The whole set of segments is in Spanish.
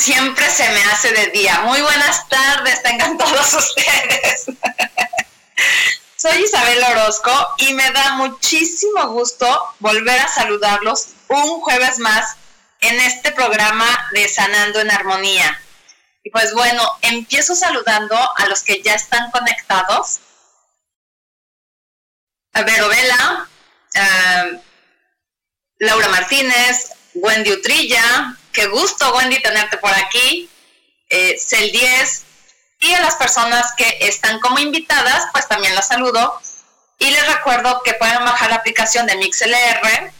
Siempre se me hace de día. Muy buenas tardes, tengan todos ustedes. Soy Isabel Orozco y me da muchísimo gusto volver a saludarlos un jueves más en este programa de Sanando en Armonía. Y pues bueno, empiezo saludando a los que ya están conectados. A Vela, Laura Martínez, Wendy Utrilla, qué gusto Wendy tenerte por aquí, eh, Cel 10 y a las personas que están como invitadas, pues también las saludo. Y les recuerdo que pueden bajar la aplicación de MixLR,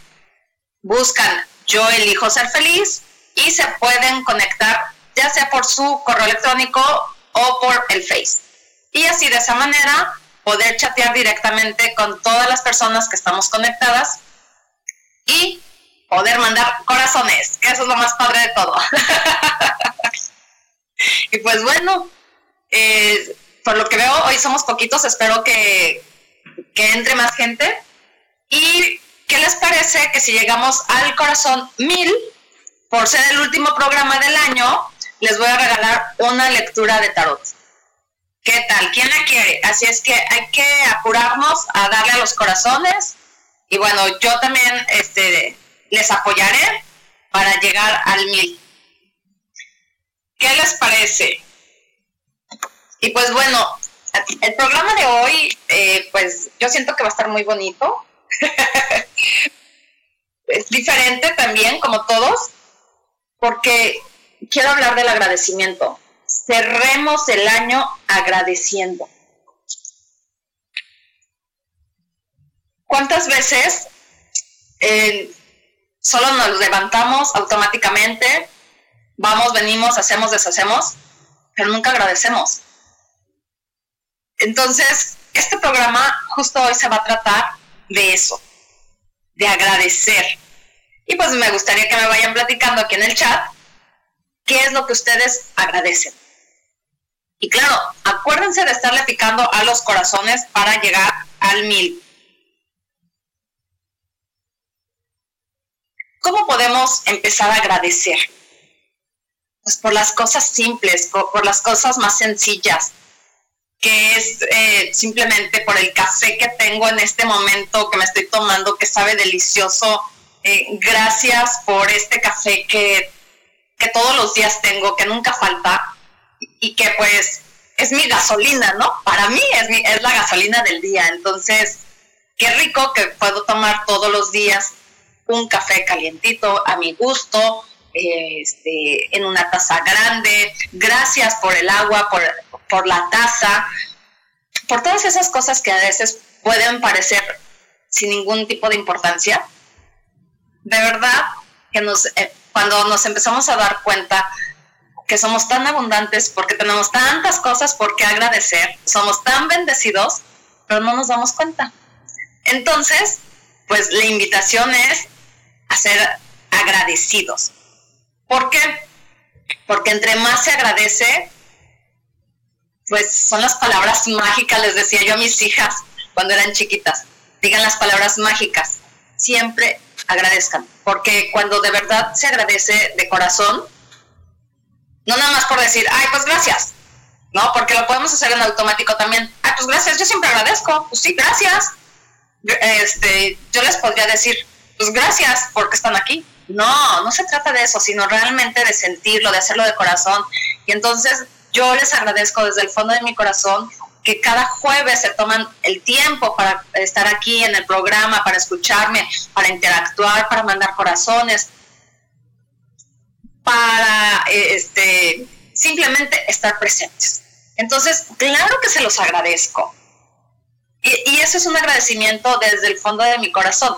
buscan Yo elijo ser feliz y se pueden conectar ya sea por su correo electrónico o por el Face. Y así de esa manera poder chatear directamente con todas las personas que estamos conectadas y poder mandar corazones, que eso es lo más padre de todo. y pues bueno, eh, por lo que veo, hoy somos poquitos, espero que, que entre más gente. ¿Y qué les parece que si llegamos al corazón mil, por ser el último programa del año, les voy a regalar una lectura de tarot? ¿Qué tal? ¿Quién la quiere? Así es que hay que apurarnos a darle a los corazones. Y bueno, yo también este, les apoyaré para llegar al mil. ¿Qué les parece? Y pues bueno, el programa de hoy, eh, pues yo siento que va a estar muy bonito. es diferente también, como todos, porque quiero hablar del agradecimiento. Cerremos el año agradeciendo. ¿Cuántas veces eh, solo nos levantamos automáticamente, vamos, venimos, hacemos, deshacemos, pero nunca agradecemos. Entonces, este programa justo hoy se va a tratar de eso, de agradecer. Y pues me gustaría que me vayan platicando aquí en el chat qué es lo que ustedes agradecen. Y claro, acuérdense de estarle picando a los corazones para llegar al mil. ¿Cómo podemos empezar a agradecer? Pues por las cosas simples, por, las cosas más sencillas, que es eh, simplemente por el café que tengo en este momento, que me estoy tomando, que sabe delicioso. Eh, gracias por este café que, que todos los días tengo, que nunca falta y que pues es mi gasolina, ¿no? Para mí es, mi, es la gasolina del día. Entonces, qué rico que puedo tomar todos los días un café calientito a mi gusto, este, en una taza grande. Gracias por el agua, por, por la taza, por todas esas cosas que a veces pueden parecer sin ningún tipo de importancia. De verdad que nos, eh, cuando nos empezamos a dar cuenta que somos tan abundantes porque tenemos tantas cosas por qué agradecer, somos tan bendecidos, pero no nos damos cuenta. Entonces, pues la invitación es a ser agradecidos. ¿Por qué? Porque entre más se agradece, pues son las palabras mágicas, les decía yo a mis hijas cuando eran chiquitas, digan las palabras mágicas, siempre agradezcan, porque cuando de verdad se agradece de corazón, no nada más por decir, ay, pues gracias, ¿no? Porque lo podemos hacer en automático también. Ay, pues gracias, yo siempre agradezco, pues sí, gracias. Este, yo les podría decir, pues gracias porque están aquí. No, no se trata de eso, sino realmente de sentirlo, de hacerlo de corazón. Y entonces yo les agradezco desde el fondo de mi corazón que cada jueves se toman el tiempo para estar aquí en el programa, para escucharme, para interactuar, para mandar corazones, para este, simplemente estar presentes. Entonces, claro que se los agradezco. Y, y eso es un agradecimiento desde el fondo de mi corazón.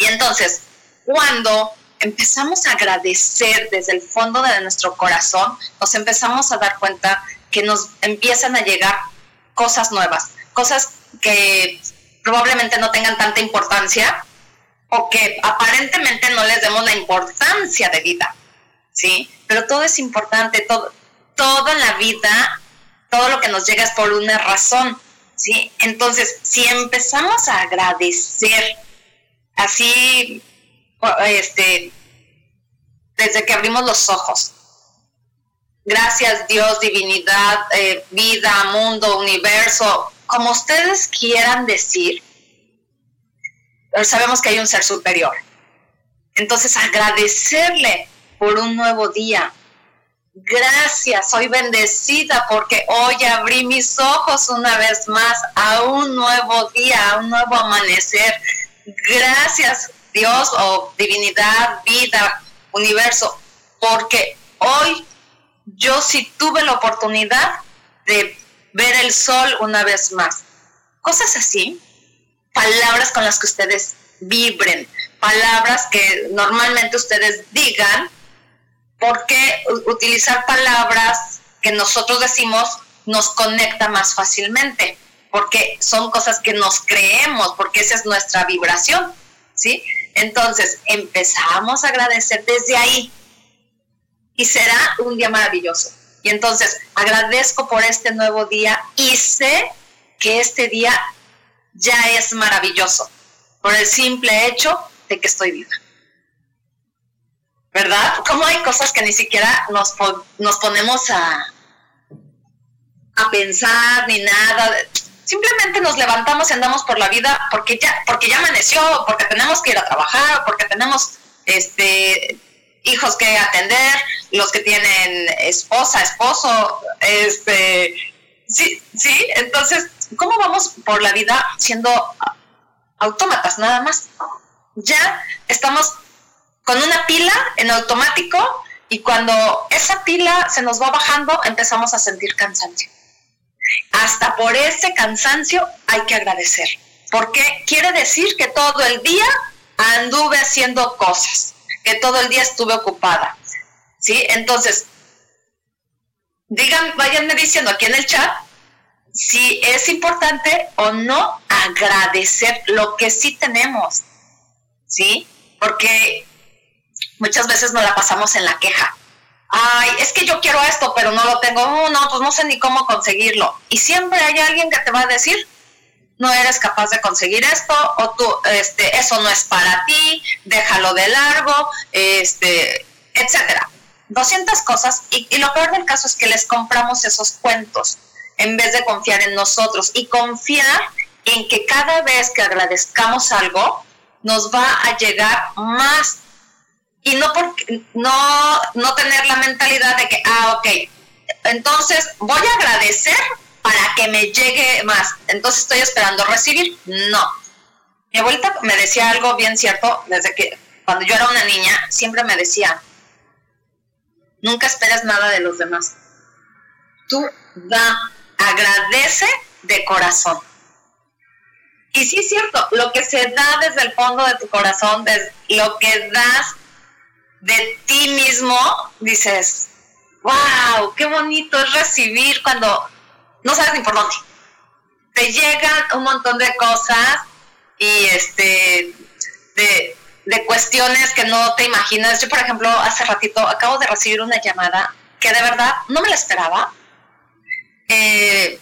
Y entonces, cuando empezamos a agradecer desde el fondo de nuestro corazón, nos empezamos a dar cuenta que nos empiezan a llegar cosas nuevas, cosas que probablemente no tengan tanta importancia o que aparentemente no les demos la importancia de vida, ¿sí? Pero todo es importante, todo, la vida, todo lo que nos llega es por una razón, ¿sí? Entonces, si empezamos a agradecer así, este, desde que abrimos los ojos, Gracias Dios, divinidad, eh, vida, mundo, universo, como ustedes quieran decir. sabemos que hay un ser superior. Entonces agradecerle por un nuevo día. Gracias, soy bendecida porque hoy abrí mis ojos una vez más a un nuevo día, a un nuevo amanecer. Gracias Dios o divinidad, vida, universo, porque hoy yo sí tuve la oportunidad de ver el sol una vez más. Cosas así, palabras con las que ustedes vibren, palabras que normalmente ustedes digan, porque utilizar palabras que nosotros decimos nos conecta más fácilmente, porque son cosas que nos creemos, porque esa es nuestra vibración, ¿sí? Entonces, empezamos a agradecer desde ahí, y será un día maravilloso. Y entonces agradezco por este nuevo día y sé que este día ya es maravilloso por el simple hecho de que estoy viva. ¿Verdad? Como hay cosas que ni siquiera nos, nos ponemos a, a pensar ni nada. Simplemente nos levantamos y andamos por la vida porque ya, porque ya amaneció, porque tenemos que ir a trabajar, porque tenemos este hijos que atender, los que tienen esposa, esposo, este, sí, sí, entonces, ¿cómo vamos por la vida siendo autómatas nada más? Ya estamos con una pila en automático y cuando esa pila se nos va bajando empezamos a sentir cansancio. Hasta por ese cansancio hay que agradecer, porque quiere decir que todo el día anduve haciendo cosas que todo el día estuve ocupada. ¿Sí? Entonces, digan, váyanme diciendo aquí en el chat si es importante o no agradecer lo que sí tenemos. ¿Sí? Porque muchas veces nos la pasamos en la queja. Ay, es que yo quiero esto, pero no lo tengo. Oh, no, pues no sé ni cómo conseguirlo. Y siempre hay alguien que te va a decir, no eres capaz de conseguir esto o tú, este, eso no es para ti, déjalo de largo, este, etcétera. 200 cosas y, y lo peor del caso es que les compramos esos cuentos en vez de confiar en nosotros y confiar en que cada vez que agradezcamos algo nos va a llegar más y no porque no no tener la mentalidad de que ah ok entonces voy a agradecer para que me llegue más. Entonces estoy esperando recibir. No. Mi abuelita me decía algo bien cierto desde que cuando yo era una niña, siempre me decía, nunca esperes nada de los demás. Tú da, agradece de corazón. Y sí es cierto, lo que se da desde el fondo de tu corazón, desde lo que das de ti mismo, dices, wow, qué bonito es recibir cuando no sabes ni por dónde. Te llegan un montón de cosas y este de, cuestiones que no te imaginas. Yo, por ejemplo, hace ratito acabo de recibir una llamada que de verdad no me la esperaba. Eh,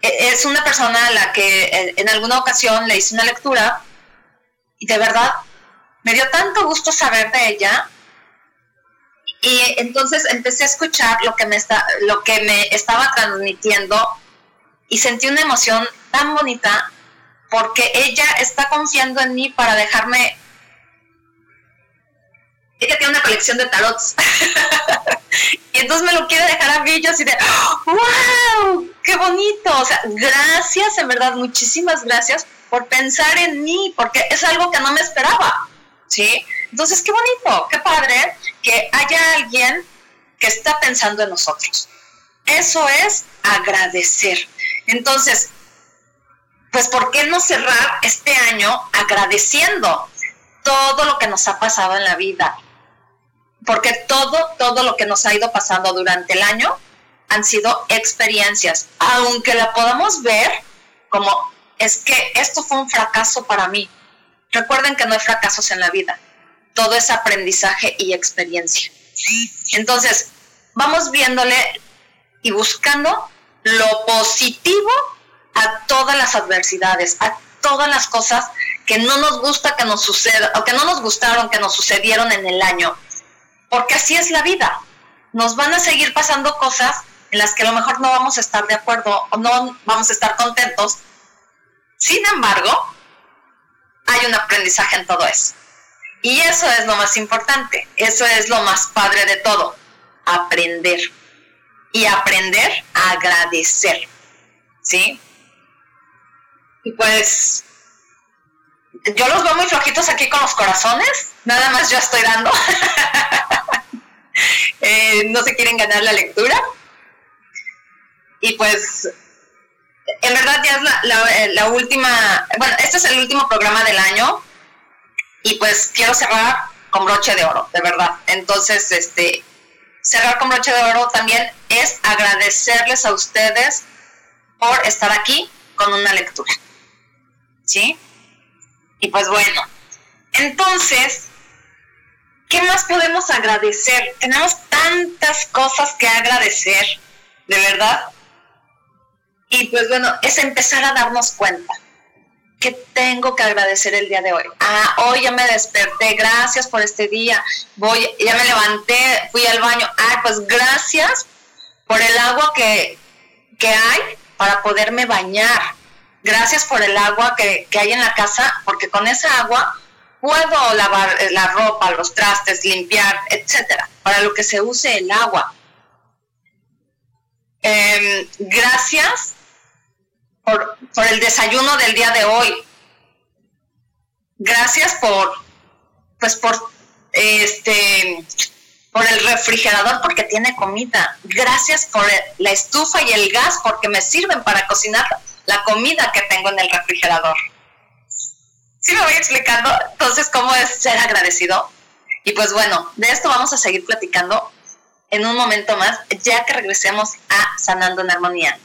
e, es una persona a la que en alguna ocasión le hice una lectura y de verdad me dio tanto gusto saber de ella y entonces empecé a escuchar lo que me, está, lo que me estaba transmitiendo y sentí una emoción tan bonita porque ella está confiando en mí para dejarme... Ella tiene una colección de tarots. y entonces me lo quiere dejar a mí yo así de, ¡wow! ¡Qué bonito! O sea, gracias, en verdad, muchísimas gracias por pensar en mí, porque es algo que no me esperaba. ¿Sí? Entonces, qué bonito, qué padre que haya alguien que está pensando en nosotros. Eso es agradecer. Entonces, pues, ¿por qué no cerrar este año agradeciendo todo lo que nos ha pasado en la vida? Porque todo, todo lo que nos ha ido pasando durante el año han sido experiencias, aunque la podamos ver como es que esto fue un fracaso para mí. Recuerden que no hay fracasos en la vida, todo es aprendizaje y experiencia. Entonces, vamos viéndole y buscando lo positivo a todas las adversidades, a todas las cosas que no nos gusta que nos suceda, o que no nos gustaron que nos sucedieron en el año, porque así es la vida. Nos van a seguir pasando cosas en las que a lo mejor no vamos a estar de acuerdo o no vamos a estar contentos. Sin embargo, hay un aprendizaje en todo eso. Y eso es lo más importante, eso es lo más padre de todo, aprender. Y aprender a agradecer. ¿Sí? Y pues yo los veo muy flojitos aquí con los corazones, nada más yo estoy dando. Eh, no se quieren ganar la lectura. Y pues, en verdad ya es la, última, bueno, este es el último programa del año y pues quiero cerrar con broche de oro, de verdad. Entonces, este, cerrar con broche de oro también es agradecerles a ustedes por estar aquí con una lectura. ¿Sí? Y pues bueno, entonces, ¿qué más podemos agradecer? Tenemos tantas cosas que agradecer, de verdad. Y pues bueno, es empezar a darnos cuenta que tengo que agradecer el día de hoy. Ah, hoy ya me desperté, gracias por este día. Voy, ya me levanté, fui al baño. Ah, pues gracias por el agua que, que hay para poderme bañar. Gracias por el agua que, que hay en la casa, porque con esa agua puedo lavar la ropa, los trastes, limpiar, etcétera, para lo que se use el agua. Em, gracias por, el desayuno del día de hoy. Gracias por, pues por, este, por el refrigerador porque tiene comida. Gracias por la estufa y el gas porque me sirven para cocinar la comida que tengo en el refrigerador. ¿Sí me voy explicando? Entonces, ¿cómo es ser agradecido? Y pues bueno, de esto vamos a seguir platicando en un momento más, ya que regresemos a Sanando en Armonía.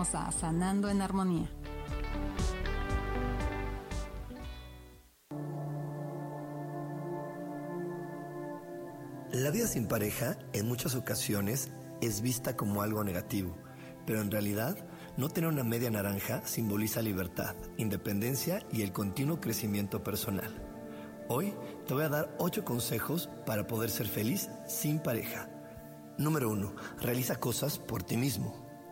A Sanando en Armonía. La vida sin pareja en muchas ocasiones es vista como algo negativo, pero en realidad no tener una media naranja simboliza libertad, independencia y el continuo crecimiento personal. Hoy te voy a dar 8 consejos para poder ser feliz sin pareja. Número 1. Realiza cosas por ti mismo.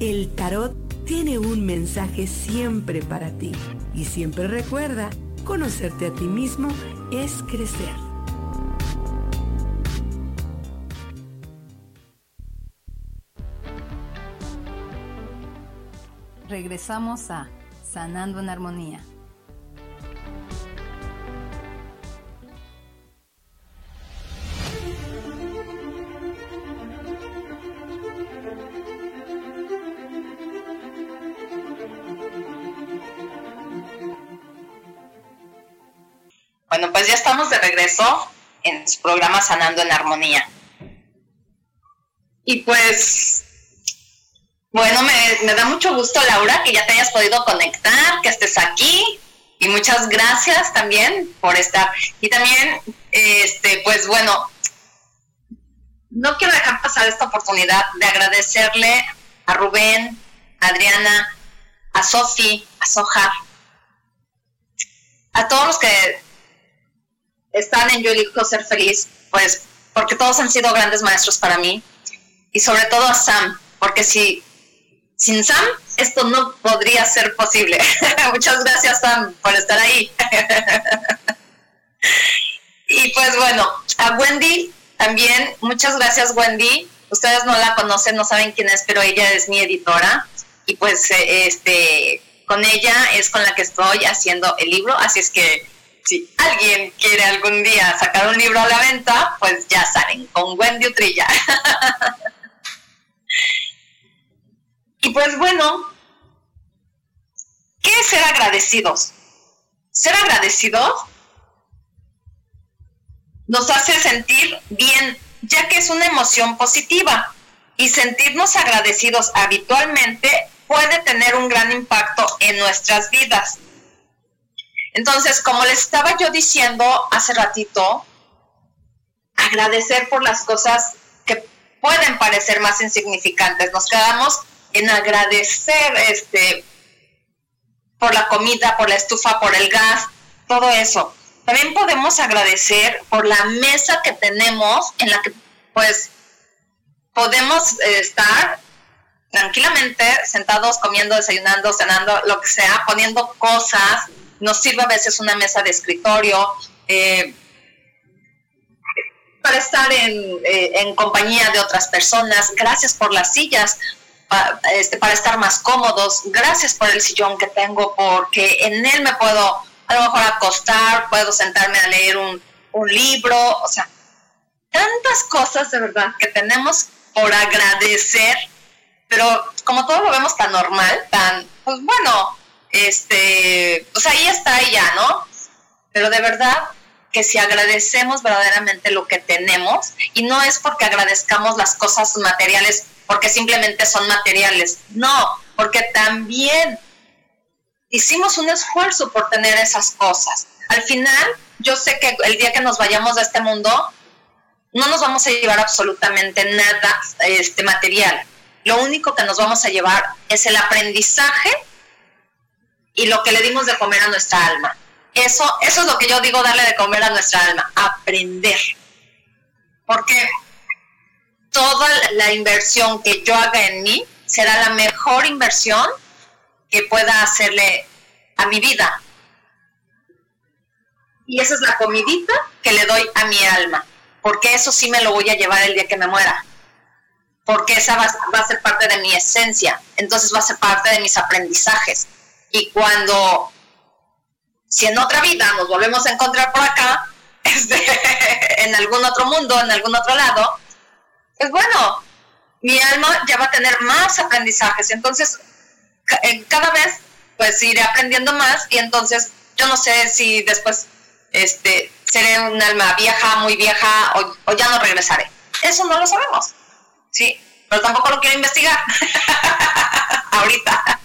El tarot tiene un mensaje siempre para ti y siempre recuerda, conocerte a ti mismo es crecer. regresamos a Sanando en Armonía. Bueno, pues ya estamos de regreso en su programa Sanando en Armonía. Y pues bueno, me, da mucho gusto, Laura, que ya te hayas podido conectar, que estés aquí. Y muchas gracias también por estar. Y también, este, pues bueno, no quiero dejar pasar esta oportunidad de agradecerle a Rubén, a Adriana, a Sofi, a Sojar, a todos los que están en Yo elijo ser feliz, pues porque todos han sido grandes maestros para mí. Y sobre todo a Sam, porque si sin Sam esto no podría ser posible. Muchas gracias Sam por estar ahí. y pues bueno, a Wendy también, muchas gracias Wendy. Ustedes no la conocen, no saben quién es, pero ella es mi editora y pues eh, este con ella es con la que estoy haciendo el libro, así es que si alguien quiere algún día sacar un libro a la venta, pues ya saben, con Wendy Utrilla. Y pues bueno, ¿qué es ser agradecidos? Ser agradecidos nos hace sentir bien, ya que es una emoción positiva. Y sentirnos agradecidos habitualmente puede tener un gran impacto en nuestras vidas. Entonces, como les estaba yo diciendo hace ratito, agradecer por las cosas que pueden parecer más insignificantes. Nos quedamos en agradecer este, por la comida, por la estufa, por el gas, todo eso. También podemos agradecer por la mesa que tenemos en la que pues podemos estar tranquilamente sentados comiendo, desayunando, cenando, lo que sea, poniendo cosas. Nos sirve a veces una mesa de escritorio eh, para estar en, eh, en compañía de otras personas. Gracias por las sillas este, para estar más cómodos. Gracias por el sillón que tengo, porque en él me puedo a lo mejor acostar, puedo sentarme a leer un, un libro, o sea, tantas cosas de verdad que tenemos por agradecer, pero como todo lo vemos tan normal, tan, pues bueno, este, pues ahí está y ya, ¿no? Pero de verdad que si agradecemos verdaderamente lo que tenemos, y no es porque agradezcamos las cosas materiales porque simplemente son materiales. No, porque también hicimos un esfuerzo por tener esas cosas. al final, yo sé que el día que nos vayamos de este mundo, no nos vamos a llevar absolutamente nada este, material. Lo único que nos vamos a llevar es el aprendizaje y lo que le dimos de comer a nuestra alma. Eso, eso es lo que yo digo darle de comer a nuestra alma, aprender. Porque toda la inversión que yo haga en mí será la mejor inversión que pueda hacerle a mi vida. Y esa es la comidita que le doy a mi alma, porque eso sí me lo voy a llevar el día que me muera, porque esa va, va a ser parte de mi esencia, entonces va a ser parte de mis aprendizajes. Y cuando, si en otra vida nos volvemos a encontrar por acá, este, en algún otro mundo, en algún otro lado, pues bueno, mi alma ya va a tener más aprendizajes. Entonces, cada vez pues iré aprendiendo más y entonces yo no sé si después este, seré un alma vieja, muy vieja o, ya no regresaré. Eso no lo sabemos, ¿sí? Pero tampoco lo quiero investigar ahorita.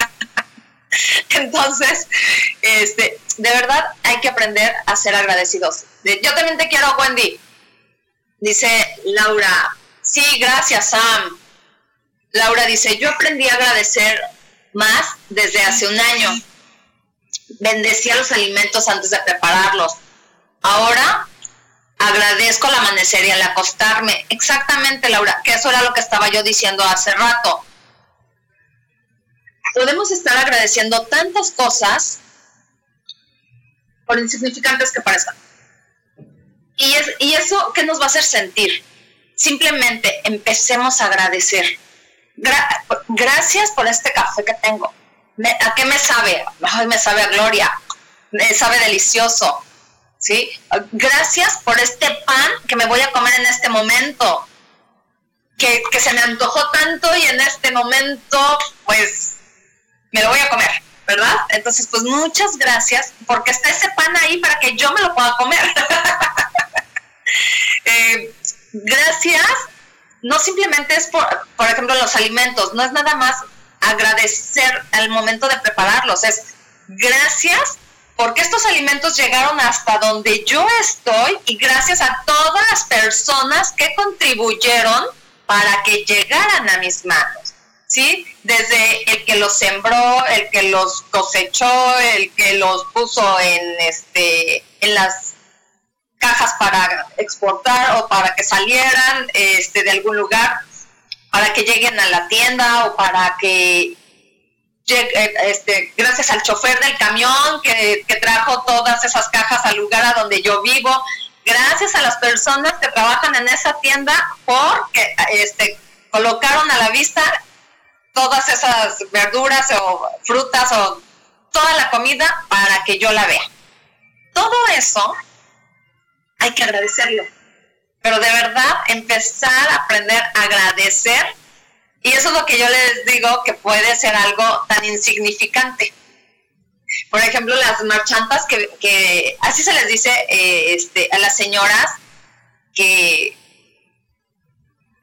Entonces, este, de verdad hay que aprender a ser agradecidos. Yo también te quiero, Wendy. Dice Laura, sí, gracias, Sam. Laura dice, yo aprendí a agradecer más desde hace un año. Bendecía los alimentos antes de prepararlos. Ahora agradezco al amanecer y al acostarme. Exactamente, Laura, que eso era lo que estaba yo diciendo hace rato. Podemos estar agradeciendo tantas cosas por insignificantes que parezcan. Y, es, y eso, ¿qué nos va a hacer sentir? Simplemente empecemos a agradecer gracias por este café que tengo. ¿A qué me sabe? me sabe a gloria, me sabe delicioso. ¿sí? Gracias por este pan que me voy a comer en este momento, que, que se me antojó tanto y en este momento, pues, me lo voy a comer, ¿verdad? Entonces, pues muchas gracias, porque está ese pan ahí para que yo me lo pueda comer. eh, gracias no simplemente es por, por ejemplo, los alimentos, no es nada más agradecer al momento de prepararlos, es gracias porque estos alimentos llegaron hasta donde yo estoy y gracias a todas las personas que contribuyeron para que llegaran a mis manos. ¿Sí? Desde el que los sembró, el que los cosechó, el que los puso en este en las cajas para exportar o para que salieran este, de algún lugar, para que lleguen a la tienda o para que este, gracias al chofer del camión que, que, trajo todas esas cajas al lugar a donde yo vivo, gracias a las personas que trabajan en esa tienda porque este, colocaron a la vista todas esas verduras o frutas o toda la comida para que yo la vea. Todo eso hay que agradecerlo. Pero de verdad, empezar a aprender a agradecer. Y eso es lo que yo les digo que puede ser algo tan insignificante. Por ejemplo, las marchantas que, así se les dice eh, este, a las señoras que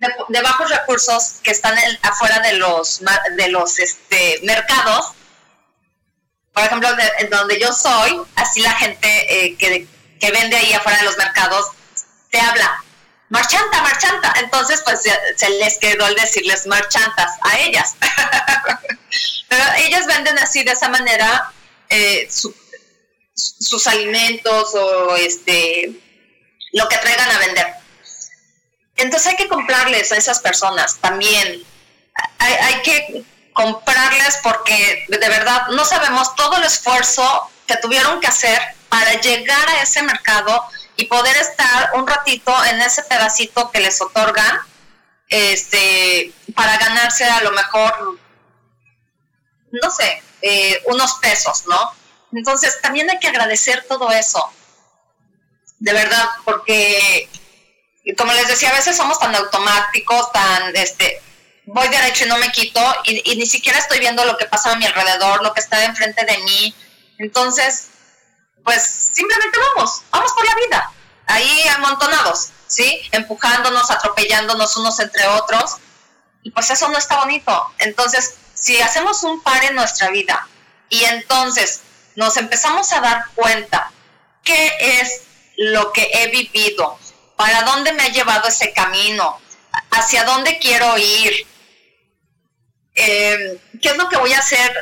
de, bajos recursos que están afuera de los de los este, mercados. Por ejemplo, en donde yo soy, así la gente eh, que que vende ahí afuera de los mercados, te habla, marchanta, marchanta. Entonces, pues se les quedó el decirles marchantas a ellas. Pero ellas venden así de esa manera eh, sus alimentos o este lo que traigan a vender. Entonces hay que comprarles a esas personas también. Hay, que comprarles porque de verdad no sabemos todo el esfuerzo que tuvieron que hacer para llegar a ese mercado y poder estar un ratito en ese pedacito que les otorgan este, para ganarse a lo mejor, no sé, eh, unos pesos, ¿no? Entonces también hay que agradecer todo eso, de verdad, porque como les decía, a veces somos tan automáticos, tan, este, voy derecho y no me quito, y, y ni siquiera estoy viendo lo que pasa a mi alrededor, lo que está enfrente de mí. Entonces, pues simplemente vamos, vamos por la vida, ahí amontonados, ¿sí? Empujándonos, atropellándonos unos entre otros, y pues eso no está bonito. Entonces, si hacemos un par en nuestra vida y entonces nos empezamos a dar cuenta qué es lo que he vivido, para dónde me ha llevado ese camino, hacia dónde quiero ir, eh, qué es lo que voy a hacer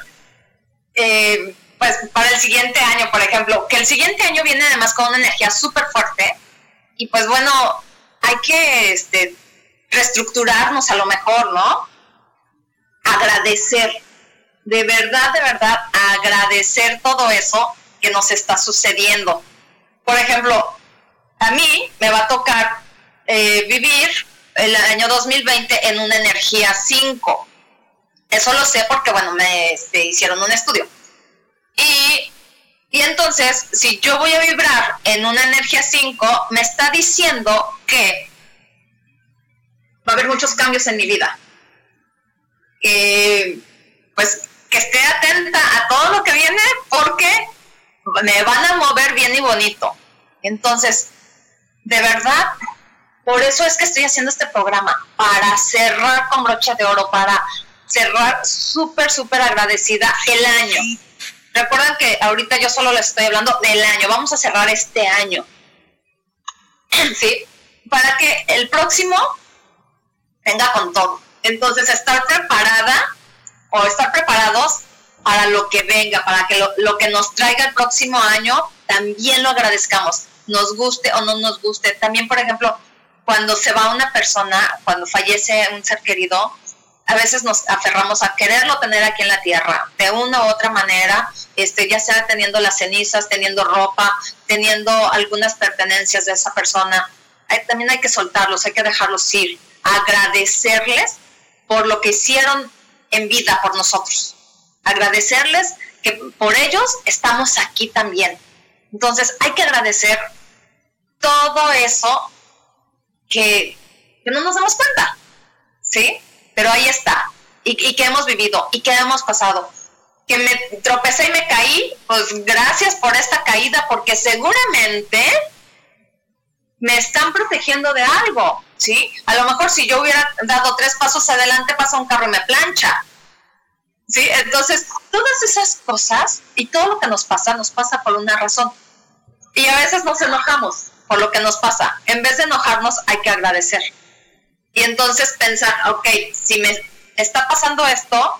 eh, pues, para el siguiente año, por ejemplo, que el siguiente año viene además con una energía súper fuerte y pues bueno, hay que este, reestructurarnos a lo mejor, ¿no? Agradecer, de verdad, de verdad, agradecer todo eso que nos está sucediendo. Por ejemplo, a mí me va a tocar eh, vivir el año 2020 en una energía 5. Eso lo sé porque, bueno, me este, hicieron un estudio. Y, y entonces, si yo voy a vibrar en una energía 5, me está diciendo que va a haber muchos cambios en mi vida. Que, pues, que esté atenta a todo lo que viene porque me van a mover bien y bonito. Entonces, de verdad, por eso es que estoy haciendo este programa, para cerrar con brocha de oro, para cerrar súper, súper agradecida el año. Recuerden que ahorita yo solo les estoy hablando del año, vamos a cerrar este año. ¿Sí? Para que el próximo venga con todo. Entonces, estar preparada o estar preparados para lo que venga, para que lo, lo que nos traiga el próximo año también lo agradezcamos, nos guste o no nos guste. También, por ejemplo, cuando se va una persona, cuando fallece un ser querido, a veces nos aferramos a quererlo tener aquí en la tierra, de una u otra manera, este, ya sea teniendo las cenizas, teniendo ropa, teniendo algunas pertenencias de esa persona. también hay que soltarlos, hay que dejarlos ir, agradecerles por lo que hicieron en vida por nosotros, agradecerles que por ellos estamos aquí también. Entonces hay que agradecer todo eso que, no nos damos cuenta, ¿sí? pero ahí está, y, que hemos vivido, y que hemos pasado. Que me tropecé y me caí, pues gracias por esta caída, porque seguramente me están protegiendo de algo, ¿sí? A lo mejor si yo hubiera dado tres pasos adelante, pasa un carro y me plancha. ¿Sí? Entonces, todas esas cosas y todo lo que nos pasa, nos pasa por una razón. Y a veces nos enojamos por lo que nos pasa. En vez de enojarnos, hay que agradecer. Y entonces pensar, ok, si me está pasando esto,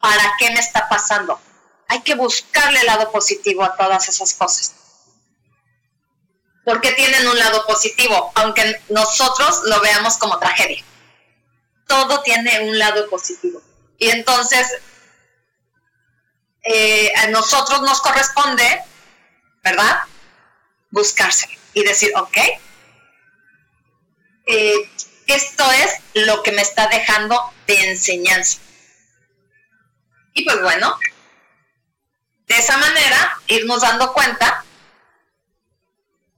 ¿para qué me está pasando? Hay que buscarle el lado positivo a todas esas cosas. Porque tienen un lado positivo, aunque nosotros lo veamos como tragedia. Todo tiene un lado positivo. Y entonces, eh, a nosotros nos corresponde, ¿verdad? Buscarse y decir, ok, eh, esto es lo que me está dejando de enseñanza. Y pues bueno, de esa manera irnos dando cuenta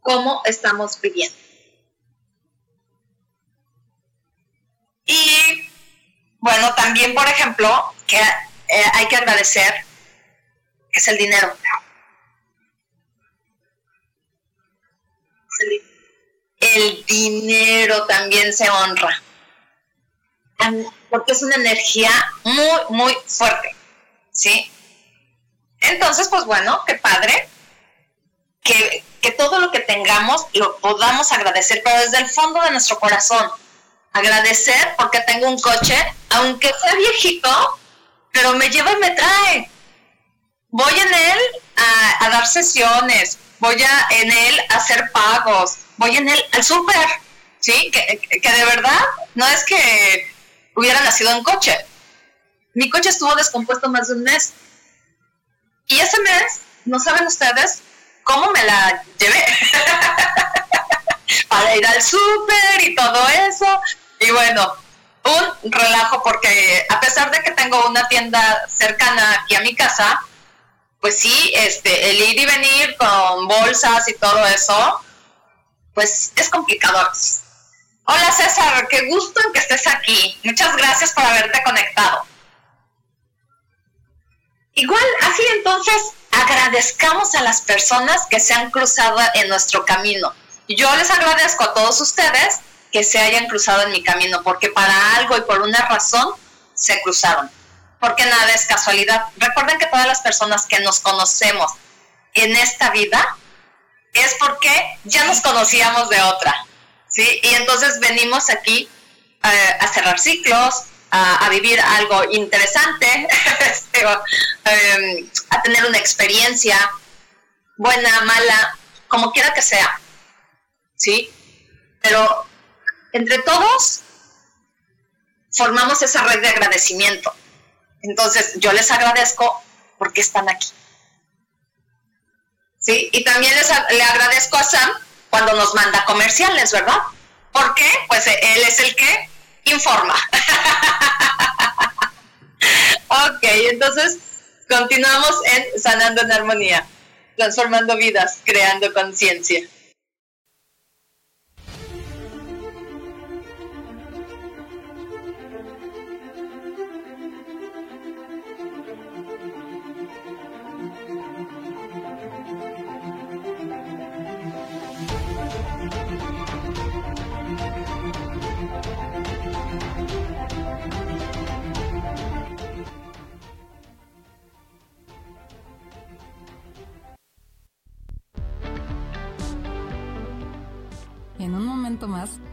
cómo estamos viviendo. Y bueno, también, por ejemplo, que eh, hay que agradecer es el dinero. El dinero también se honra. Porque es una energía muy, muy fuerte. ¿Sí? Entonces, pues bueno, qué padre que, que todo lo que tengamos lo podamos agradecer, pero desde el fondo de nuestro corazón. Agradecer porque tengo un coche, aunque sea viejito, pero me lleva y me trae. Voy en él a, a dar sesiones, voy a, en él a hacer pagos, voy en el, al súper, ¿sí? Que, que de verdad no es que hubiera nacido en coche. Mi coche estuvo descompuesto más de un mes. Y ese mes, no saben ustedes cómo me la llevé. Para ir al súper y todo eso. Y bueno, un relajo porque a pesar de que tengo una tienda cercana aquí a mi casa, pues sí, este, el ir y venir con bolsas y todo eso, pues es complicado. Hola César, qué gusto en que estés aquí. Muchas gracias por haberte conectado. Igual, así entonces, agradezcamos a las personas que se han cruzado en nuestro camino. Yo les agradezco a todos ustedes que se hayan cruzado en mi camino, porque para algo y por una razón se cruzaron. Porque nada es casualidad. Recuerden que todas las personas que nos conocemos en esta vida es porque ya nos conocíamos de otra, ¿sí? Y entonces venimos aquí eh, a cerrar ciclos, a, vivir algo interesante, este, em, a tener una experiencia buena, mala, como quiera que sea, ¿sí? Pero entre todos formamos esa red de agradecimiento. Entonces, yo les agradezco porque están aquí. ¿Sí? Y también les, le agradezco a Sam cuando nos manda comerciales, ¿verdad? ¿Por qué? Pues él es el que informa. ok, entonces continuamos en Sanando en Armonía, transformando vidas, creando conciencia.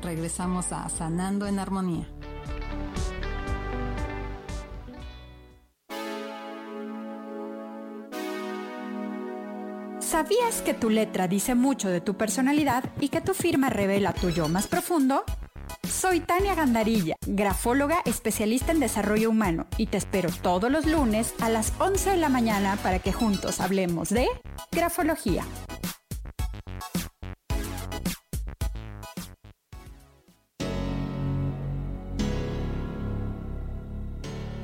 Regresamos a Sanando en Armonía. ¿Sabías que tu letra dice mucho de tu personalidad y que tu firma revela tu yo más profundo? Soy Tania Gandarilla, grafóloga especialista en desarrollo humano y te espero todos los lunes a las 11 de la mañana para que juntos hablemos de grafología.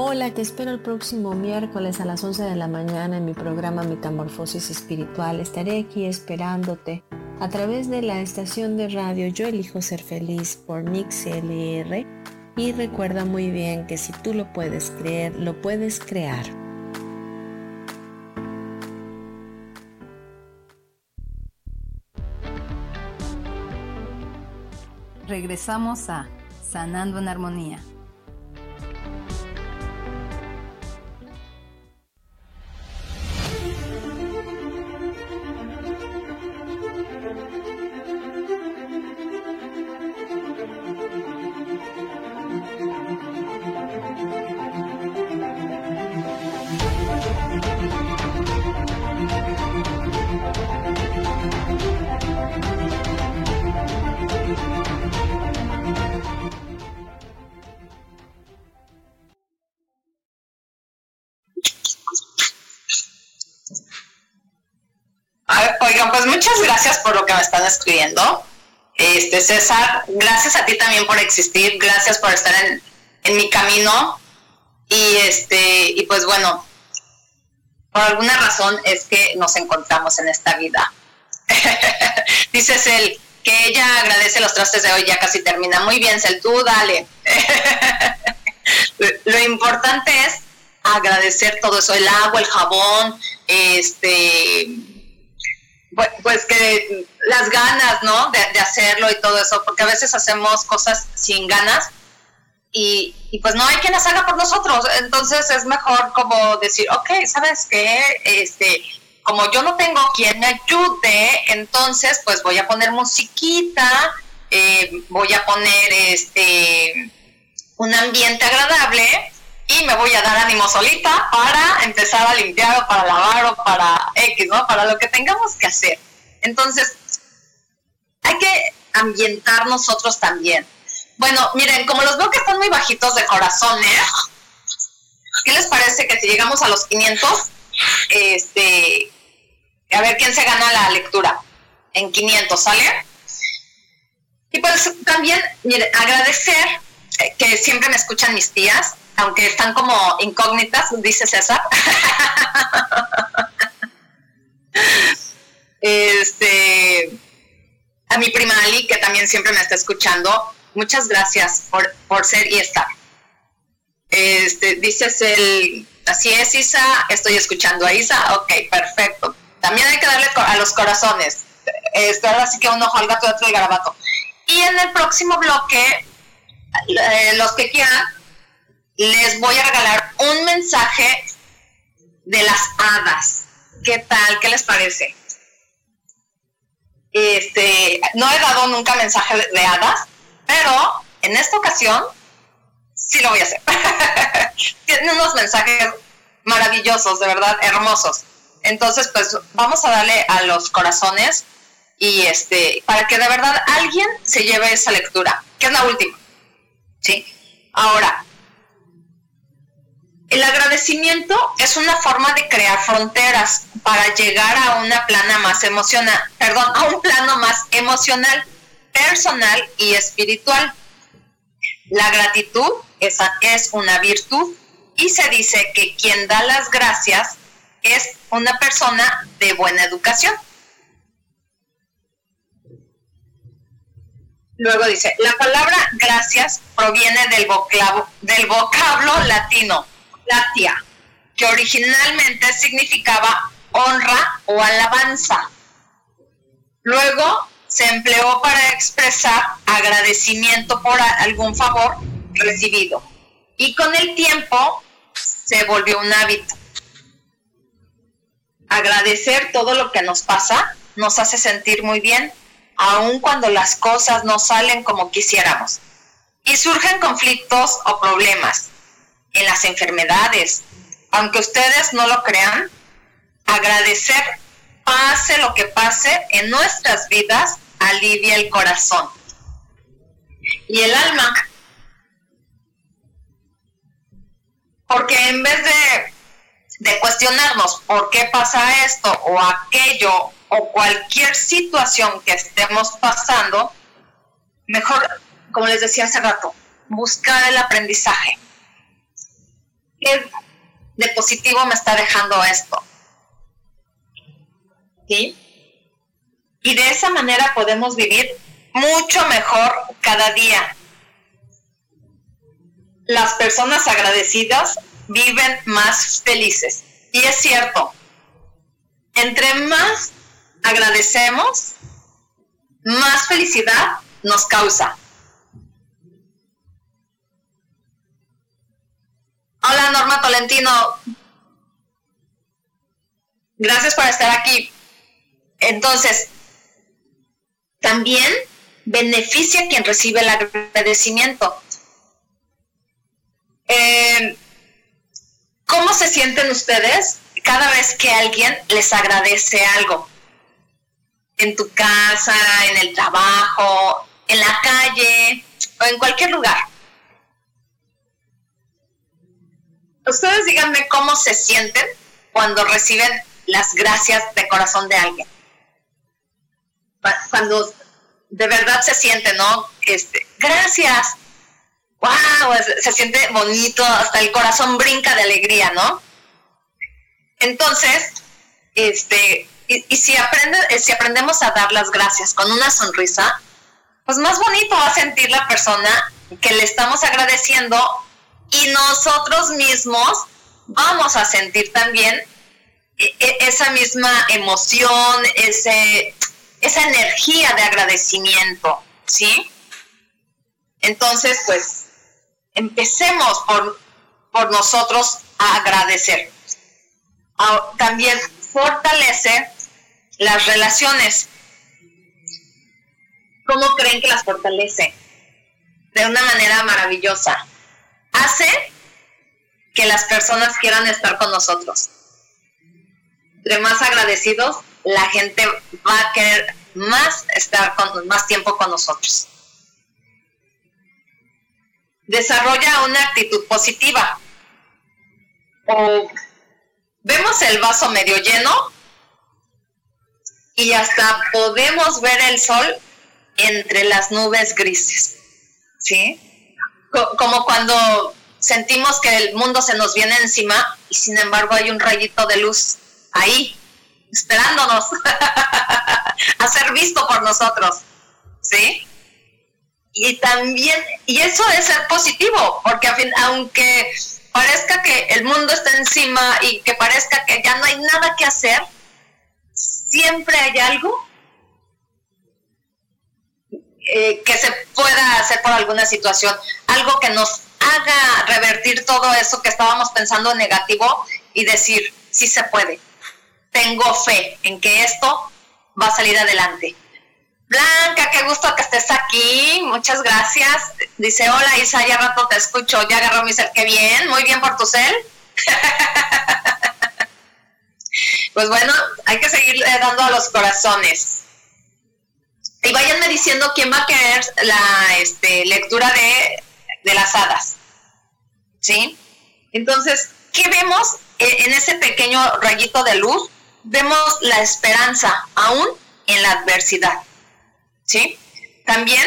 Hola, te espero el próximo miércoles a las 11 de la mañana en mi programa Metamorfosis Espiritual. Estaré aquí esperándote a través de la estación de radio Yo Elijo Ser Feliz por MixLR. Y recuerda muy bien que si tú lo puedes creer, lo puedes crear. Regresamos a Sanando en Armonía. Que me están escribiendo. Este César, gracias a ti también por existir, gracias por estar en, en mi camino y este y pues bueno, por alguna razón es que nos encontramos en esta vida. Dices el que ella agradece los trastes de hoy, ya casi termina. Muy bien, Cel, tú dale. Lo importante es agradecer todo eso, el agua, el jabón, este, pues que las ganas, ¿no? De, hacerlo y todo eso, porque a veces hacemos cosas sin ganas y, y, pues no hay quien las haga por nosotros. Entonces es mejor como decir, ok, ¿sabes qué? Este, como yo no tengo quien me ayude, entonces pues voy a poner musiquita, eh, voy a poner este un ambiente agradable me voy a dar ánimo solita para empezar a limpiar o para lavar o para X, ¿no? Para lo que tengamos que hacer. Entonces, hay que ambientar nosotros también. Bueno, miren, como los veo que están muy bajitos de corazones, ¿qué les parece que si llegamos a los 500, este, a ver quién se gana la lectura en 500, ¿sale? Y pues también, miren, agradecer eh, que siempre me escuchan mis tías, aunque están como incógnitas, dice César. este, a mi prima Ali, que también siempre me está escuchando, muchas gracias por, por ser y estar. Este, dices el, así es Isa, estoy escuchando a Isa, ok, perfecto. También hay que darle a los corazones. Esto así que un ojo al gato y garabato. Y en el próximo bloque, eh, los que quieran, les voy a regalar un mensaje de las hadas. ¿Qué tal? ¿Qué les parece? Este, no he dado nunca mensaje de hadas, pero en esta ocasión sí lo voy a hacer. Tienen unos mensajes maravillosos, de verdad, hermosos. Entonces, pues vamos a darle a los corazones y este, para que de verdad alguien se lleve esa lectura, que es la última. ¿Sí? Ahora, el agradecimiento es una forma de crear fronteras para llegar a una plana más perdón, a un plano más emocional, personal y espiritual. La gratitud es, es una virtud y se dice que quien da las gracias es una persona de buena educación. Luego dice, la palabra gracias proviene del del vocablo latino, que originalmente significaba honra o alabanza. Luego se empleó para expresar agradecimiento por algún favor recibido. Y con el tiempo se volvió un hábito. Agradecer todo lo que nos pasa nos hace sentir muy bien, aun cuando las cosas no salen como quisiéramos. Y surgen conflictos o problemas en las enfermedades. Aunque ustedes no lo crean, agradecer, pase lo que pase en nuestras vidas, alivia el corazón. Y el alma. Porque en vez de, de cuestionarnos por qué pasa esto o aquello o cualquier situación que estemos pasando, mejor, como les decía hace rato, buscar el aprendizaje ¿qué de positivo me está dejando esto? ¿Sí? Y de esa manera podemos vivir mucho mejor cada día. Las personas agradecidas viven más felices. Y es cierto, entre más agradecemos, más felicidad nos causa. Hola Norma Tolentino. Gracias por estar aquí. Entonces, también beneficia quien recibe el agradecimiento. Eh, ¿Cómo se sienten ustedes cada vez que alguien les agradece algo? En tu casa, en el trabajo, en la calle o en cualquier lugar. Ustedes díganme cómo se sienten cuando reciben las gracias de corazón de alguien. Cuando de verdad se siente, ¿no? Este, gracias. wow, se siente bonito, hasta el corazón brinca de alegría, ¿no? Entonces, este, y, si, aprende, si aprendemos a dar las gracias con una sonrisa, pues más bonito va a sentir la persona que le estamos agradeciendo y nosotros mismos vamos a sentir también e, e, esa misma emoción, ese, esa energía de agradecimiento, ¿sí? Entonces, pues, empecemos por, por nosotros a agradecer. También fortalece las relaciones. ¿Cómo creen que las fortalece? De una manera maravillosa. Hace que las personas quieran estar con nosotros. Entre más agradecidos, la gente va a querer más estar con más tiempo con nosotros. Desarrolla una actitud positiva. O vemos el vaso medio lleno y hasta podemos ver el sol entre las nubes grises. ¿Sí? Como cuando sentimos que el mundo se nos viene encima y sin embargo hay un rayito de luz ahí, esperándonos a ser visto por nosotros. ¿Sí? Y también, y eso es ser positivo, porque aunque parezca que el mundo está encima y que parezca que ya no hay nada que hacer, siempre hay algo eh, que se pueda hacer por alguna situación, algo que nos haga revertir todo eso que estábamos pensando negativo y decir, sí se puede. Tengo fe en que esto va a salir adelante. Blanca, qué gusto que estés aquí. Muchas gracias. Dice, hola Isa, ya rato te escucho. Ya agarró mi cel. Qué bien, muy bien por tu cel. pues bueno, hay que seguir dando a los corazones. Y váyanme diciendo quién va a querer la este, lectura de, de las hadas. ¿Sí? Entonces, ¿qué vemos en ese pequeño rayito de luz? Vemos la esperanza aún en la adversidad. ¿Sí? También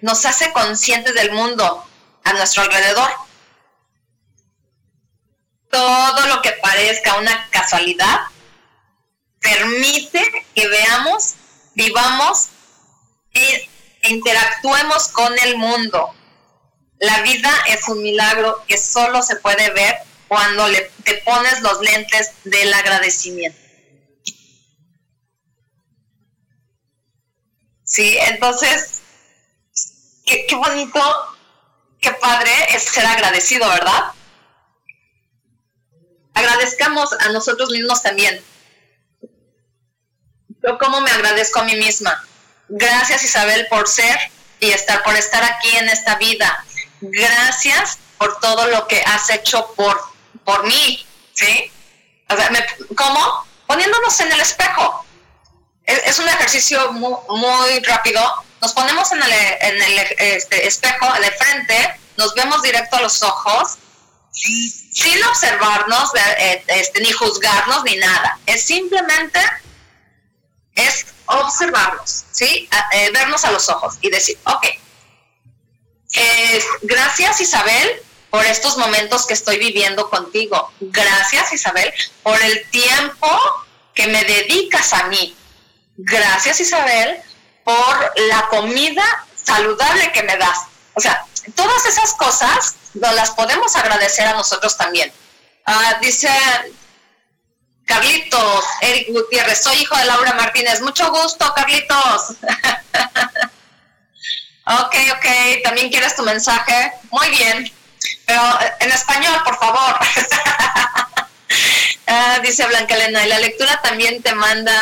nos hace conscientes del mundo a nuestro alrededor. Todo lo que parezca una casualidad permite que veamos, vivamos interactuemos con el mundo. La vida es un milagro que solo se puede ver cuando le, te pones los lentes del agradecimiento. Sí, entonces, qué, qué bonito, qué padre es ser agradecido, ¿verdad? Agradezcamos a nosotros mismos también yo cómo me agradezco a mí misma. Gracias Isabel por ser y estar, por estar aquí en esta vida. Gracias por todo lo que has hecho por, por mí, ¿sí? O sea, ¿cómo? Poniéndonos en el espejo. Es, un ejercicio muy, rápido. Nos ponemos en el, en el este, espejo de frente, nos vemos directo a los ojos, sin observarnos, eh, este, ni juzgarnos, ni nada. Es simplemente es observarnos, ¿sí? Eh, vernos a los ojos y decir, ok, gracias Isabel por estos momentos que estoy viviendo contigo. Gracias Isabel por el tiempo que me dedicas a mí. Gracias Isabel por la comida saludable que me das. O sea, todas esas cosas nos las podemos agradecer a nosotros también. Ah, dice Carlitos, Eric Gutiérrez, soy hijo de Laura Martínez. Mucho gusto, Carlitos. ok, ok, también quieres tu mensaje. Muy bien, pero en español, por favor. ah, dice Blanca Elena, y la lectura también te manda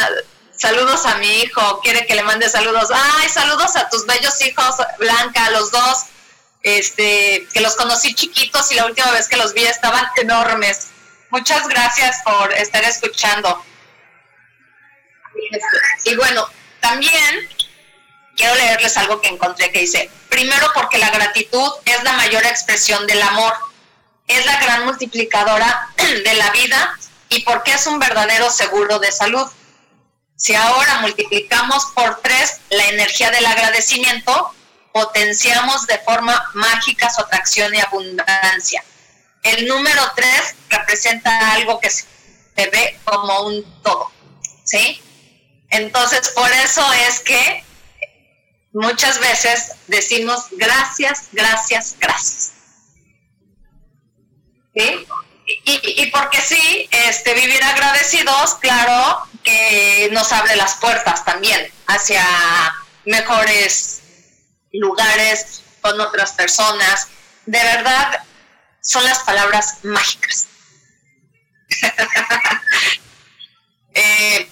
saludos a mi hijo, quiere que le mande saludos. Ay, saludos a tus bellos hijos, Blanca, los dos, este, que los conocí chiquitos y la última vez que los vi estaban enormes. Muchas gracias por estar escuchando. Y bueno, también quiero leerles algo que encontré que dice, primero porque la gratitud es la mayor expresión del amor, es la gran multiplicadora de la vida y porque es un verdadero seguro de salud. Si ahora multiplicamos por tres la energía del agradecimiento, potenciamos de forma mágica su atracción y abundancia. El número tres representa algo que se ve como un todo, ¿sí? Entonces, por eso es que muchas veces decimos gracias, gracias, gracias. ¿Sí? Y, y, porque sí, este, vivir agradecidos, claro, que nos abre las puertas también hacia mejores lugares con otras personas. De verdad, son las palabras mágicas. eh,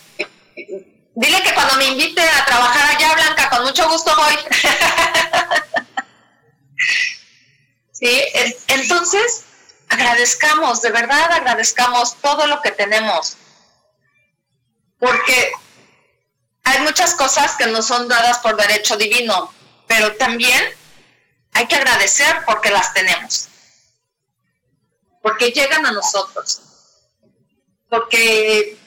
Dile que cuando me invite a trabajar allá, Blanca, con mucho gusto voy. sí, entonces agradezcamos, de verdad agradezcamos todo lo que tenemos. Porque hay muchas cosas que nos son dadas por derecho divino, pero también hay que agradecer porque las tenemos. Porque llegan a nosotros. Porque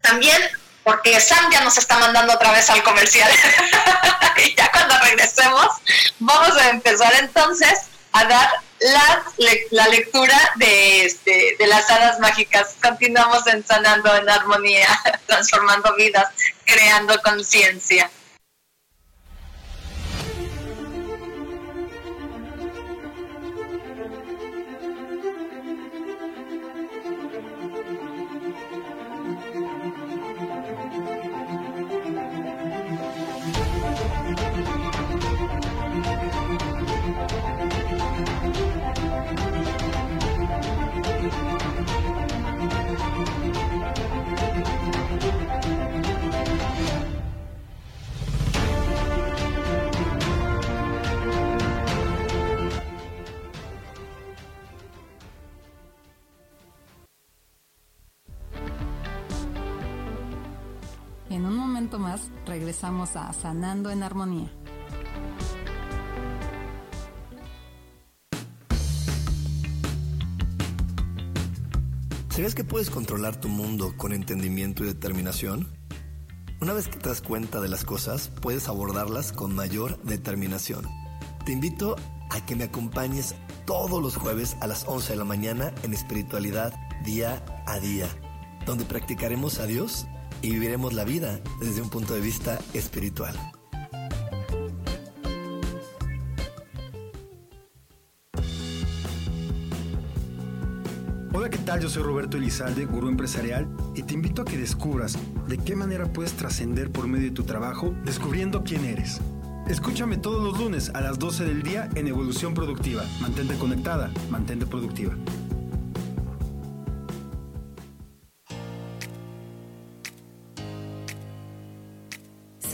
también porque Sam ya nos está mandando otra vez al comercial. y ya cuando regresemos, vamos a empezar entonces a dar la, la lectura de, este, de las hadas mágicas. Continuamos en Sanando en Armonía, transformando vidas, creando conciencia. Más regresamos a Sanando en Armonía. ¿Sabías que puedes controlar tu mundo con entendimiento y determinación? Una vez que te das cuenta de las cosas, puedes abordarlas con mayor determinación. Te invito a que me acompañes todos los jueves a las 11 de la mañana en espiritualidad día a día, donde practicaremos a Dios y viviremos la vida desde un punto de vista espiritual. Hola, ¿qué tal? Yo soy Roberto Elizalde, gurú empresarial, y te invito a que descubras de qué manera puedes trascender por medio de tu trabajo descubriendo quién eres. Escúchame todos los lunes a las 12 del día en Evolución Productiva. Mantente conectada, mantente productiva.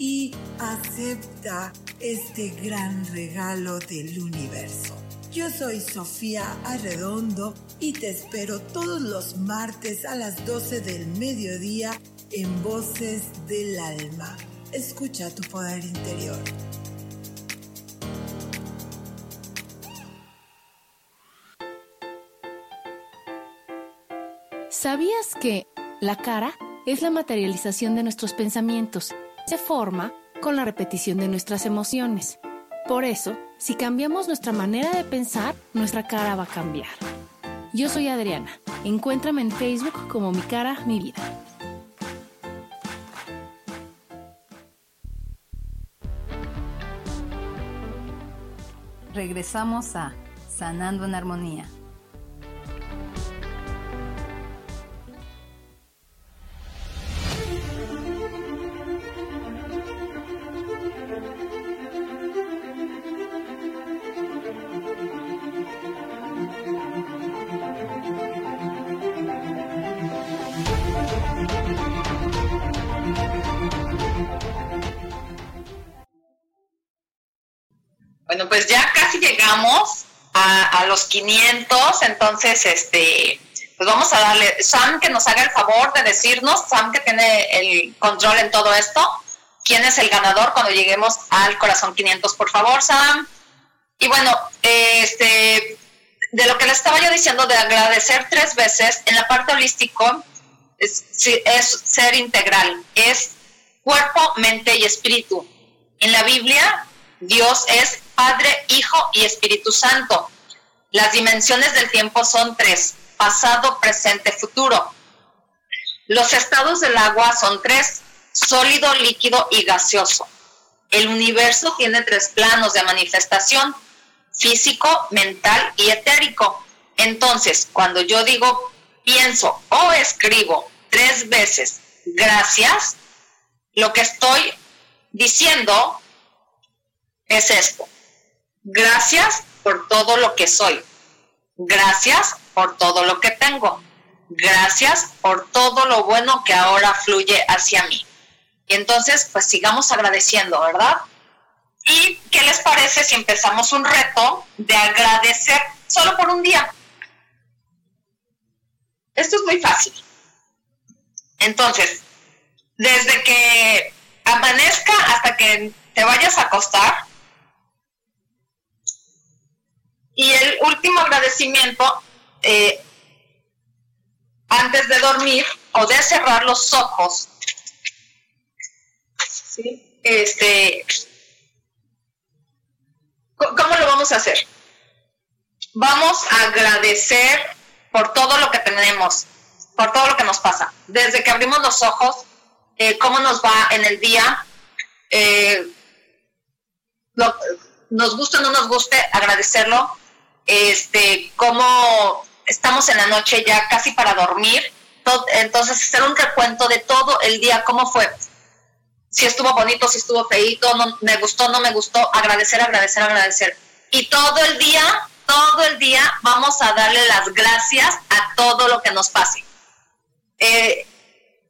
y acepta este gran regalo del universo. Yo soy Sofía Arredondo y te espero todos los martes a las 12 del mediodía en Voces del Alma. Escucha tu poder interior. ¿Sabías que la cara es la materialización de nuestros pensamientos? Se forma con la repetición de nuestras emociones. Por eso, si cambiamos nuestra manera de pensar, nuestra cara va a cambiar. Yo soy Adriana. Encuéntrame en Facebook como Mi Cara, Mi Vida. Regresamos a Sanando en Armonía. 500, entonces, este, pues vamos a darle, Sam que nos haga el favor de decirnos, Sam que tiene el control en todo esto, quién es el ganador cuando lleguemos al corazón 500, por favor, Sam. Y bueno, este, de lo que le estaba yo diciendo de agradecer tres veces, en la parte holístico es, es ser integral, es cuerpo, mente y espíritu. En la Biblia, Dios es Padre, Hijo y Espíritu Santo. Las dimensiones del tiempo son tres, pasado, presente, futuro. Los estados del agua son tres, sólido, líquido y gaseoso. El universo tiene tres planos de manifestación, físico, mental y etérico. Entonces, cuando yo digo, pienso o escribo tres veces gracias, lo que estoy diciendo es esto. Gracias por todo lo que soy. Gracias por todo lo que tengo. Gracias por todo lo bueno que ahora fluye hacia mí. Y entonces, pues sigamos agradeciendo, ¿verdad? ¿Y qué les parece si empezamos un reto de agradecer solo por un día? Esto es muy fácil. Entonces, desde que amanezca hasta que te vayas a acostar, y el último agradecimiento, eh, antes de dormir o de cerrar los ojos, ¿sí? este, ¿Cómo lo vamos a hacer? Vamos a agradecer por todo lo que tenemos, por todo lo que nos pasa. Desde que abrimos los ojos, eh, cómo nos va en el día, eh, nos gusta o no nos guste, agradecerlo. Este, cómo estamos en la noche ya casi para dormir. entonces, hacer un recuento de todo el día, cómo fue si estuvo bonito, si estuvo feito, no, me gustó, no me gustó, agradecer, agradecer, agradecer. Y todo el día, todo el día vamos a darle las gracias a todo lo que nos pase. Eh,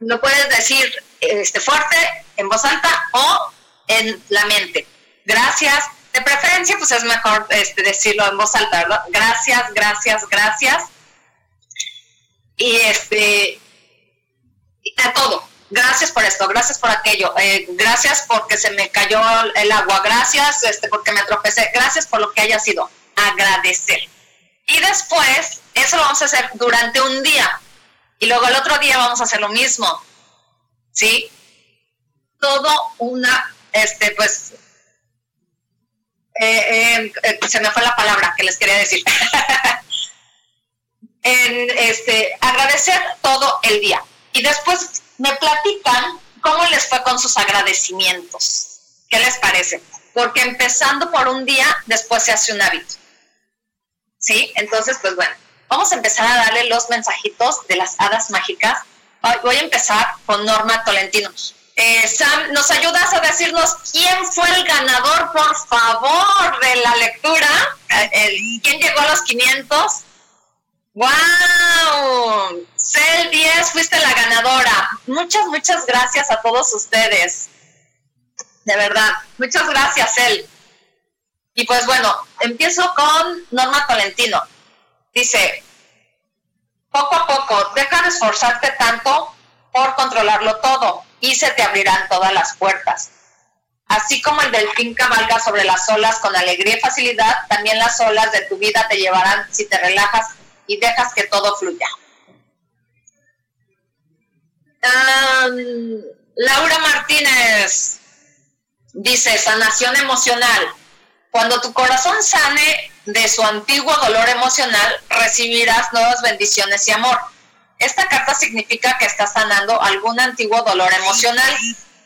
lo puedes decir este, fuerte, en voz alta o en la mente. Gracias. De preferencia, pues es mejor este, decirlo en voz alta, ¿verdad? Gracias, gracias, gracias. Y este, a todo gracias por esto, gracias por aquello, eh, gracias porque se me cayó el agua, gracias este, porque me tropecé, gracias por lo que haya sido, agradecer. Y después, eso lo vamos a hacer durante un día y luego el otro día vamos a hacer lo mismo, ¿sí? Todo una, este, pues, eh, eh, se me fue la palabra que les quería decir. en este, agradecer todo el día. Y después me platican cómo les fue con sus agradecimientos. ¿Qué les parece? Porque empezando por un día, después se hace un hábito. ¿Sí? Entonces, pues bueno, vamos a empezar a darle los mensajitos de las hadas mágicas. Voy a empezar con Norma Tolentino. Eh, Sam, ¿nos ayudas a decirnos quién fue el ganador, por favor, de la lectura? Eh, ¿Quién llegó a los 500? ¡Wow! Cel 10, fuiste la ganadora. Muchas, muchas gracias a todos ustedes. De verdad, muchas gracias, Cel. Y pues bueno, empiezo con Norma Tolentino. Dice, poco a poco, deja de esforzarte tanto por controlarlo todo y se te abrirán todas las puertas. Así como el delfín cabalga sobre las olas con alegría y facilidad, también las olas de tu vida te llevarán si te relajas y dejas que todo fluya. Laura Martínez dice, sanación emocional. Cuando tu corazón sane de su antiguo dolor emocional, recibirás nuevas bendiciones y amor. Esta carta significa que estás sanando algún antiguo dolor emocional.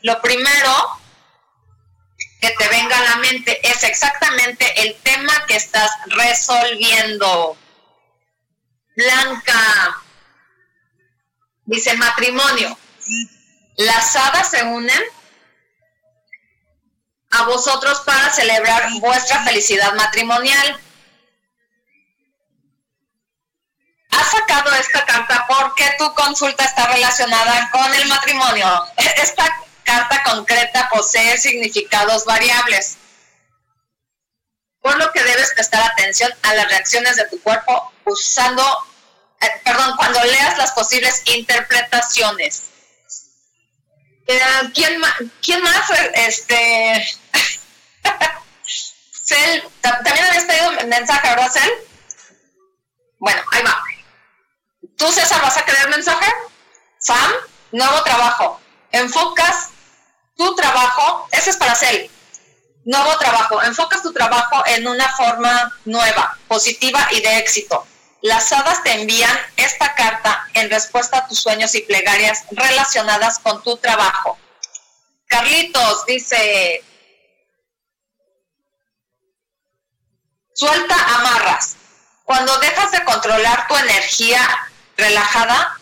Lo primero que te venga a la mente es exactamente el tema que estás resolviendo. Blanca. Dice matrimonio. Las hadas se unen a vosotros para celebrar vuestra felicidad matrimonial. Has sacado esta carta porque tu consulta está relacionada con el matrimonio. Esta carta concreta posee significados variables. por lo que debes prestar atención a las reacciones de tu cuerpo usando, eh, perdón, cuando leas las posibles interpretaciones. Eh, ¿quién, ¿Quién más? Este. Cel, ¿también habías pedido mensaje, verdad, Cel? Bueno, ahí va. ¿Tú, César, vas a querer mensaje? Sam, nuevo trabajo. Enfocas tu trabajo, ese es para Cel. Nuevo trabajo. Enfocas tu trabajo en una forma nueva, positiva y de éxito. Las hadas te envían esta carta en respuesta a tus sueños y plegarias relacionadas con tu trabajo. Carlitos dice, suelta amarras. Cuando dejas de controlar tu energía relajada,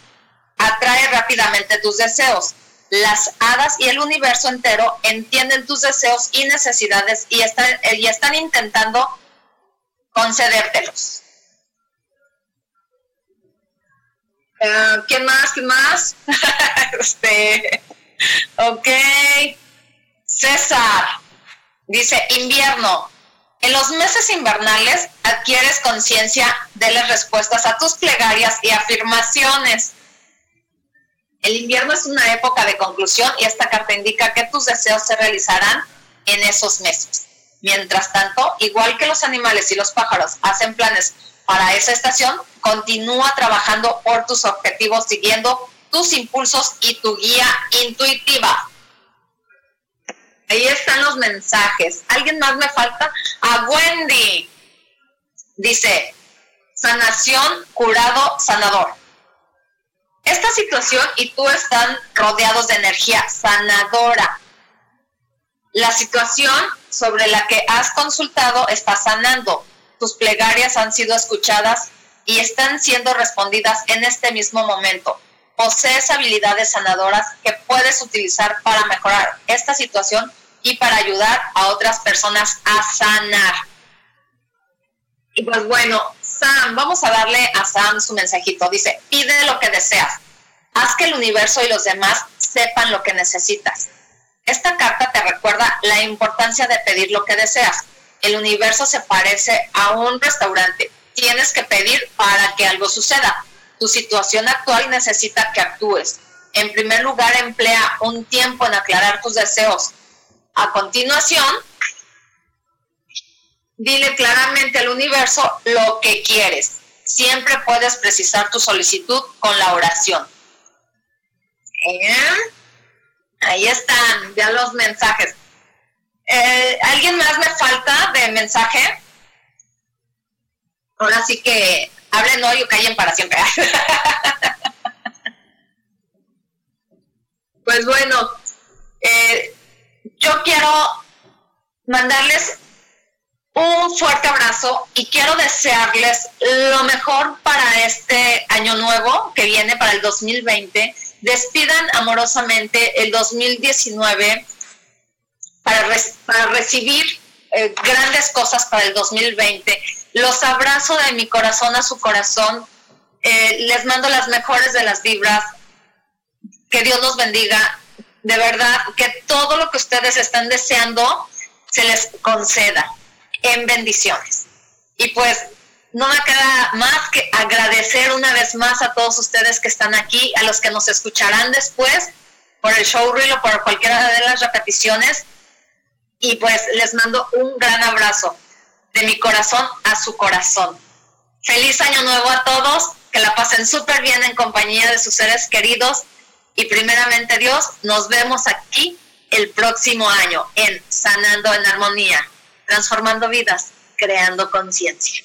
atrae rápidamente tus deseos las hadas y el universo entero entienden tus deseos y necesidades y están, y están intentando concedértelos. Uh, ¿Quién más? ¿Quién más? este, ok. César dice, invierno. En los meses invernales adquieres conciencia de las respuestas a tus plegarias y afirmaciones el invierno es una época de conclusión y esta carta indica que tus deseos se realizarán en esos meses. Mientras tanto, igual que los animales y los pájaros hacen planes para esa estación, continúa trabajando por tus objetivos siguiendo tus impulsos y tu guía intuitiva. Ahí están los mensajes. ¿Alguien más me falta? A Wendy. Dice, sanación, curado, sanador. Esta situación y tú están rodeados de energía sanadora. La situación sobre la que has consultado está sanando. Tus plegarias han sido escuchadas y están siendo respondidas en este mismo momento. Posees habilidades sanadoras que puedes utilizar para mejorar esta situación y para ayudar a otras personas a sanar. Y pues bueno, Sam, vamos a darle a Sam su mensajito. Dice, pide lo que deseas. Haz que el universo y los demás sepan lo que necesitas. Esta carta te recuerda la importancia de pedir lo que deseas. El universo se parece a un restaurante. Tienes que pedir para que algo suceda. Tu situación actual necesita que actúes. En primer lugar, emplea un tiempo en aclarar tus deseos. A continuación, dile claramente al universo lo que quieres. Siempre puedes precisar tu solicitud con la oración. Ahí están, ya los mensajes. Eh, ¿Alguien más me falta de mensaje? Ahora sí que hablen hoy o callen para siempre. pues bueno, eh, yo quiero mandarles un fuerte abrazo y quiero desearles lo mejor para este año nuevo que viene, para el 2020 despidan amorosamente el 2019 para, para recibir eh, grandes cosas para el 2020. Los abrazo de mi corazón a su corazón. Eh, les mando las mejores de las vibras. Que Dios los bendiga. De verdad, que todo lo que ustedes están deseando se les conceda en bendiciones. Y pues no me queda más que agradecer una vez más a todos ustedes que están aquí, a los que nos escucharán después por el showreel o por cualquiera de las repeticiones. Y pues les mando un gran abrazo de mi corazón a su corazón. Feliz año nuevo a todos, que la pasen súper bien en compañía de sus seres queridos y primeramente Dios, nos vemos aquí el próximo año en Sanando en Armonía, transformando vidas, creando conciencia.